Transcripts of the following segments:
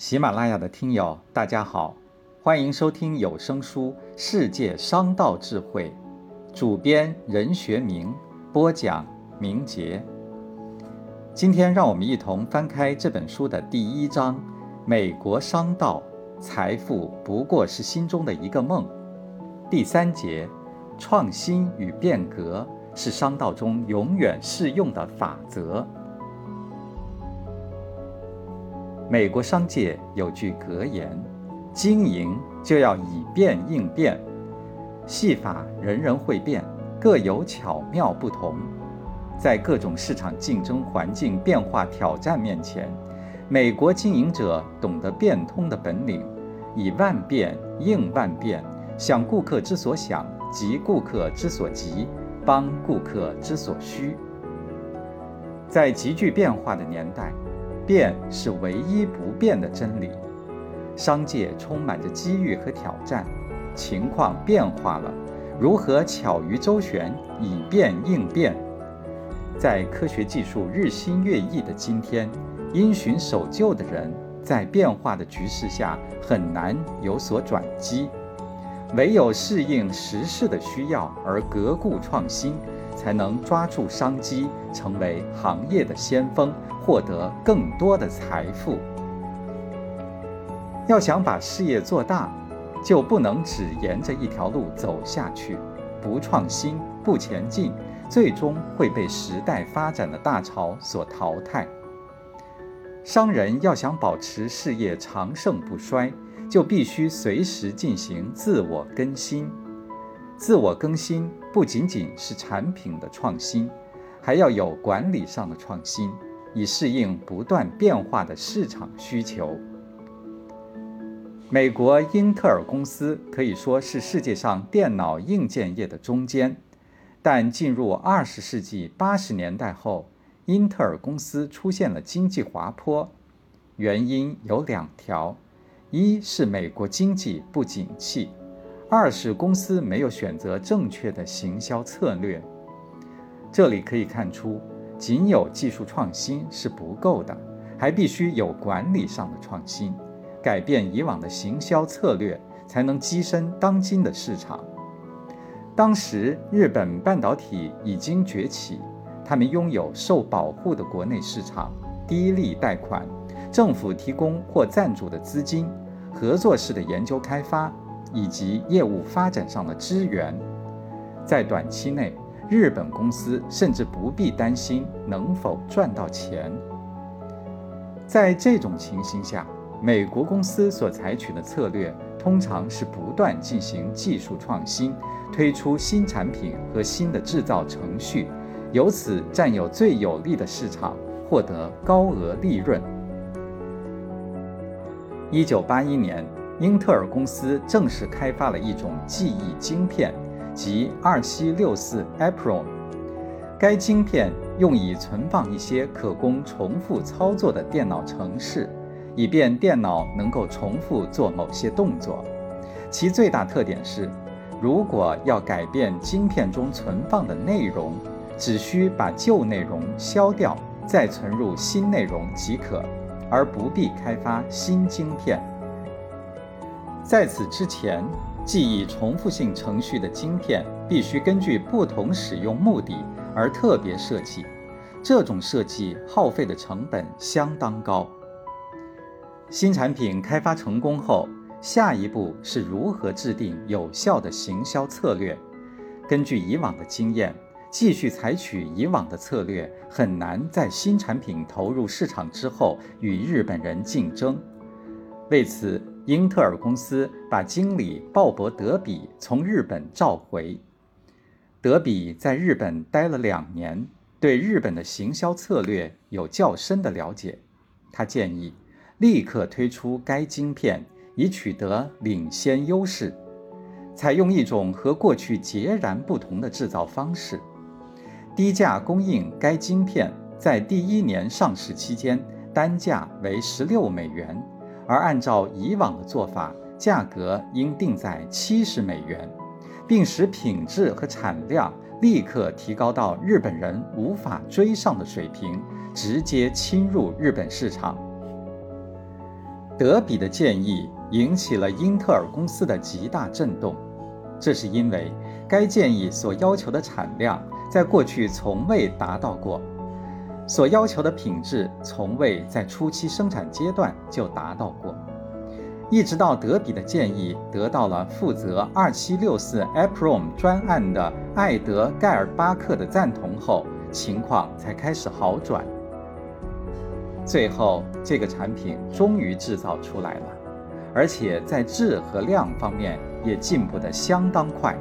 喜马拉雅的听友，大家好，欢迎收听有声书《世界商道智慧》，主编任学明播讲明杰。今天让我们一同翻开这本书的第一章：美国商道，财富不过是心中的一个梦。第三节：创新与变革是商道中永远适用的法则。美国商界有句格言：“经营就要以变应变。”戏法人人会变，各有巧妙不同。在各种市场竞争环境变化挑战面前，美国经营者懂得变通的本领，以万变应万变，想顾客之所想，急顾客之所急，帮顾客之所需。在急剧变化的年代。变是唯一不变的真理。商界充满着机遇和挑战，情况变化了，如何巧于周旋，以变应变？在科学技术日新月异的今天，因循守旧的人在变化的局势下很难有所转机。唯有适应时事的需要而革故创新，才能抓住商机，成为行业的先锋。获得更多的财富。要想把事业做大，就不能只沿着一条路走下去，不创新、不前进，最终会被时代发展的大潮所淘汰。商人要想保持事业长盛不衰，就必须随时进行自我更新。自我更新不仅仅是产品的创新，还要有管理上的创新。以适应不断变化的市场需求。美国英特尔公司可以说是世界上电脑硬件业的中坚，但进入二十世纪八十年代后，英特尔公司出现了经济滑坡，原因有两条：一是美国经济不景气，二是公司没有选择正确的行销策略。这里可以看出。仅有技术创新是不够的，还必须有管理上的创新，改变以往的行销策略，才能跻身当今的市场。当时日本半导体已经崛起，他们拥有受保护的国内市场、低利贷款、政府提供或赞助的资金、合作式的研究开发以及业务发展上的资源，在短期内。日本公司甚至不必担心能否赚到钱。在这种情形下，美国公司所采取的策略通常是不断进行技术创新，推出新产品和新的制造程序，由此占有最有利的市场，获得高额利润。一九八一年，英特尔公司正式开发了一种记忆晶片。即二七六四 Apron，该晶片用以存放一些可供重复操作的电脑程式，以便电脑能够重复做某些动作。其最大特点是，如果要改变晶片中存放的内容，只需把旧内容消掉，再存入新内容即可，而不必开发新晶片。在此之前。记忆重复性程序的晶片必须根据不同使用目的而特别设计，这种设计耗费的成本相当高。新产品开发成功后，下一步是如何制定有效的行销策略。根据以往的经验，继续采取以往的策略很难在新产品投入市场之后与日本人竞争。为此。英特尔公司把经理鲍勃·德比从日本召回。德比在日本待了两年，对日本的行销策略有较深的了解。他建议立刻推出该晶片，以取得领先优势。采用一种和过去截然不同的制造方式，低价供应该晶片，在第一年上市期间，单价为十六美元。而按照以往的做法，价格应定在七十美元，并使品质和产量立刻提高到日本人无法追上的水平，直接侵入日本市场。德比的建议引起了英特尔公司的极大震动，这是因为该建议所要求的产量在过去从未达到过，所要求的品质从未在初期生产阶段就达到过。一直到德比的建议得到了负责2764 EPROM 专案的艾德盖尔巴克的赞同后，情况才开始好转。最后，这个产品终于制造出来了，而且在质和量方面也进步得相当快。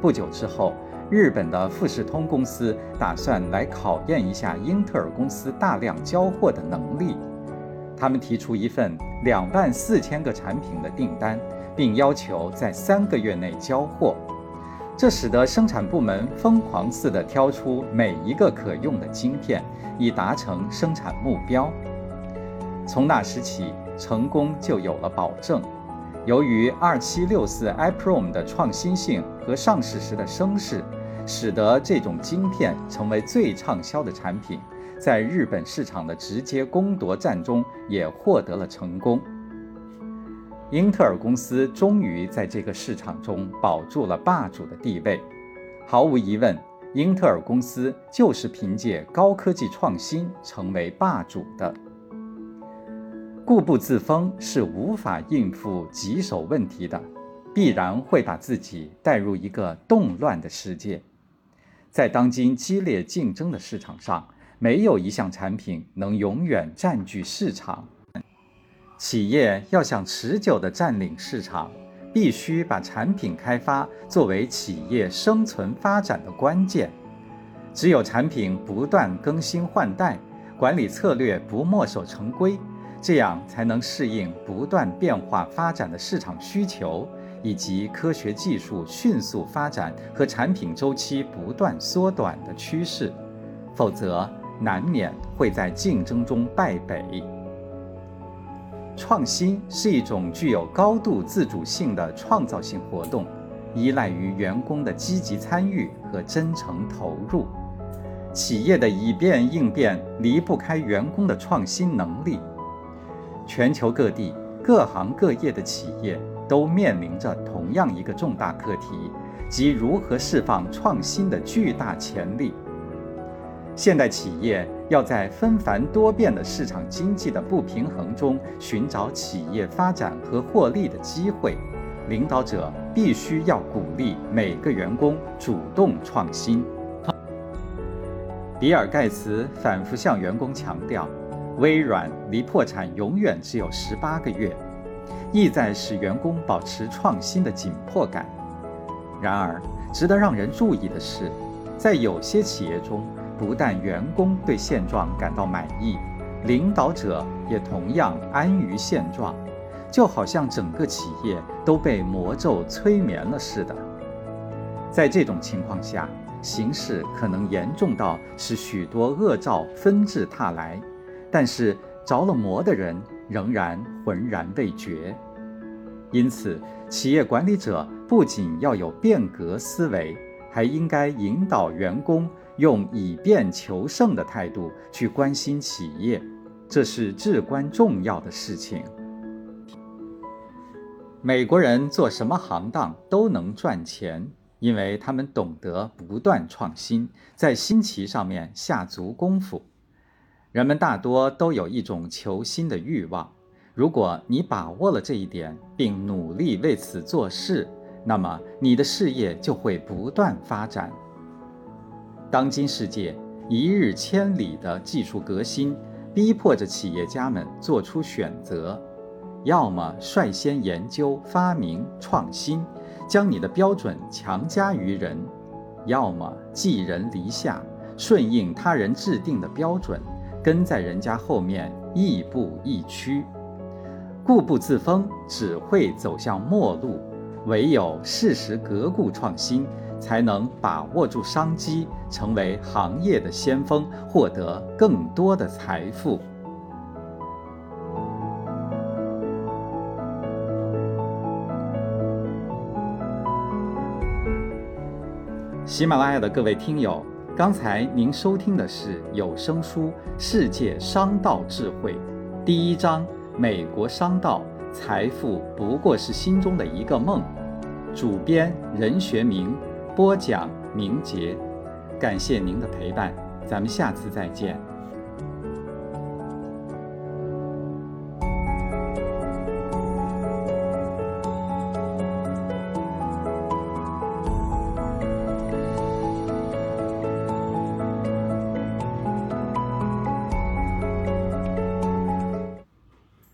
不久之后，日本的富士通公司打算来考验一下英特尔公司大量交货的能力。他们提出一份两万四千个产品的订单，并要求在三个月内交货。这使得生产部门疯狂似的挑出每一个可用的晶片，以达成生产目标。从那时起，成功就有了保证。由于二七六四 iProm 的创新性和上市时的声势，使得这种晶片成为最畅销的产品。在日本市场的直接攻夺战中，也获得了成功。英特尔公司终于在这个市场中保住了霸主的地位。毫无疑问，英特尔公司就是凭借高科技创新成为霸主的。固步自封是无法应付棘手问题的，必然会把自己带入一个动乱的世界。在当今激烈竞争的市场上，没有一项产品能永远占据市场。企业要想持久地占领市场，必须把产品开发作为企业生存发展的关键。只有产品不断更新换代，管理策略不墨守成规，这样才能适应不断变化发展的市场需求，以及科学技术迅速发展和产品周期不断缩短的趋势。否则，难免会在竞争中败北。创新是一种具有高度自主性的创造性活动，依赖于员工的积极参与和真诚投入。企业的以变应变离不开员工的创新能力。全球各地各行各业的企业都面临着同样一个重大课题，即如何释放创新的巨大潜力。现代企业要在纷繁多变的市场经济的不平衡中寻找企业发展和获利的机会，领导者必须要鼓励每个员工主动创新。比尔·盖茨反复向员工强调，微软离破产永远只有十八个月，意在使员工保持创新的紧迫感。然而，值得让人注意的是，在有些企业中，不但员工对现状感到满意，领导者也同样安于现状，就好像整个企业都被魔咒催眠了似的。在这种情况下，形势可能严重到使许多恶兆纷至沓来，但是着了魔的人仍然浑然未觉。因此，企业管理者不仅要有变革思维，还应该引导员工。用以变求胜的态度去关心企业，这是至关重要的事情。美国人做什么行当都能赚钱，因为他们懂得不断创新，在新奇上面下足功夫。人们大多都有一种求新的欲望，如果你把握了这一点，并努力为此做事，那么你的事业就会不断发展。当今世界一日千里的技术革新，逼迫着企业家们做出选择：要么率先研究、发明、创新，将你的标准强加于人；要么寄人篱下，顺应他人制定的标准，跟在人家后面亦步亦趋。固步自封只会走向末路，唯有适时革故创新。才能把握住商机，成为行业的先锋，获得更多的财富。喜马拉雅的各位听友，刚才您收听的是有声书《世界商道智慧》，第一章：美国商道，财富不过是心中的一个梦。主编任学明，播讲明杰。感谢您的陪伴，咱们下次再见。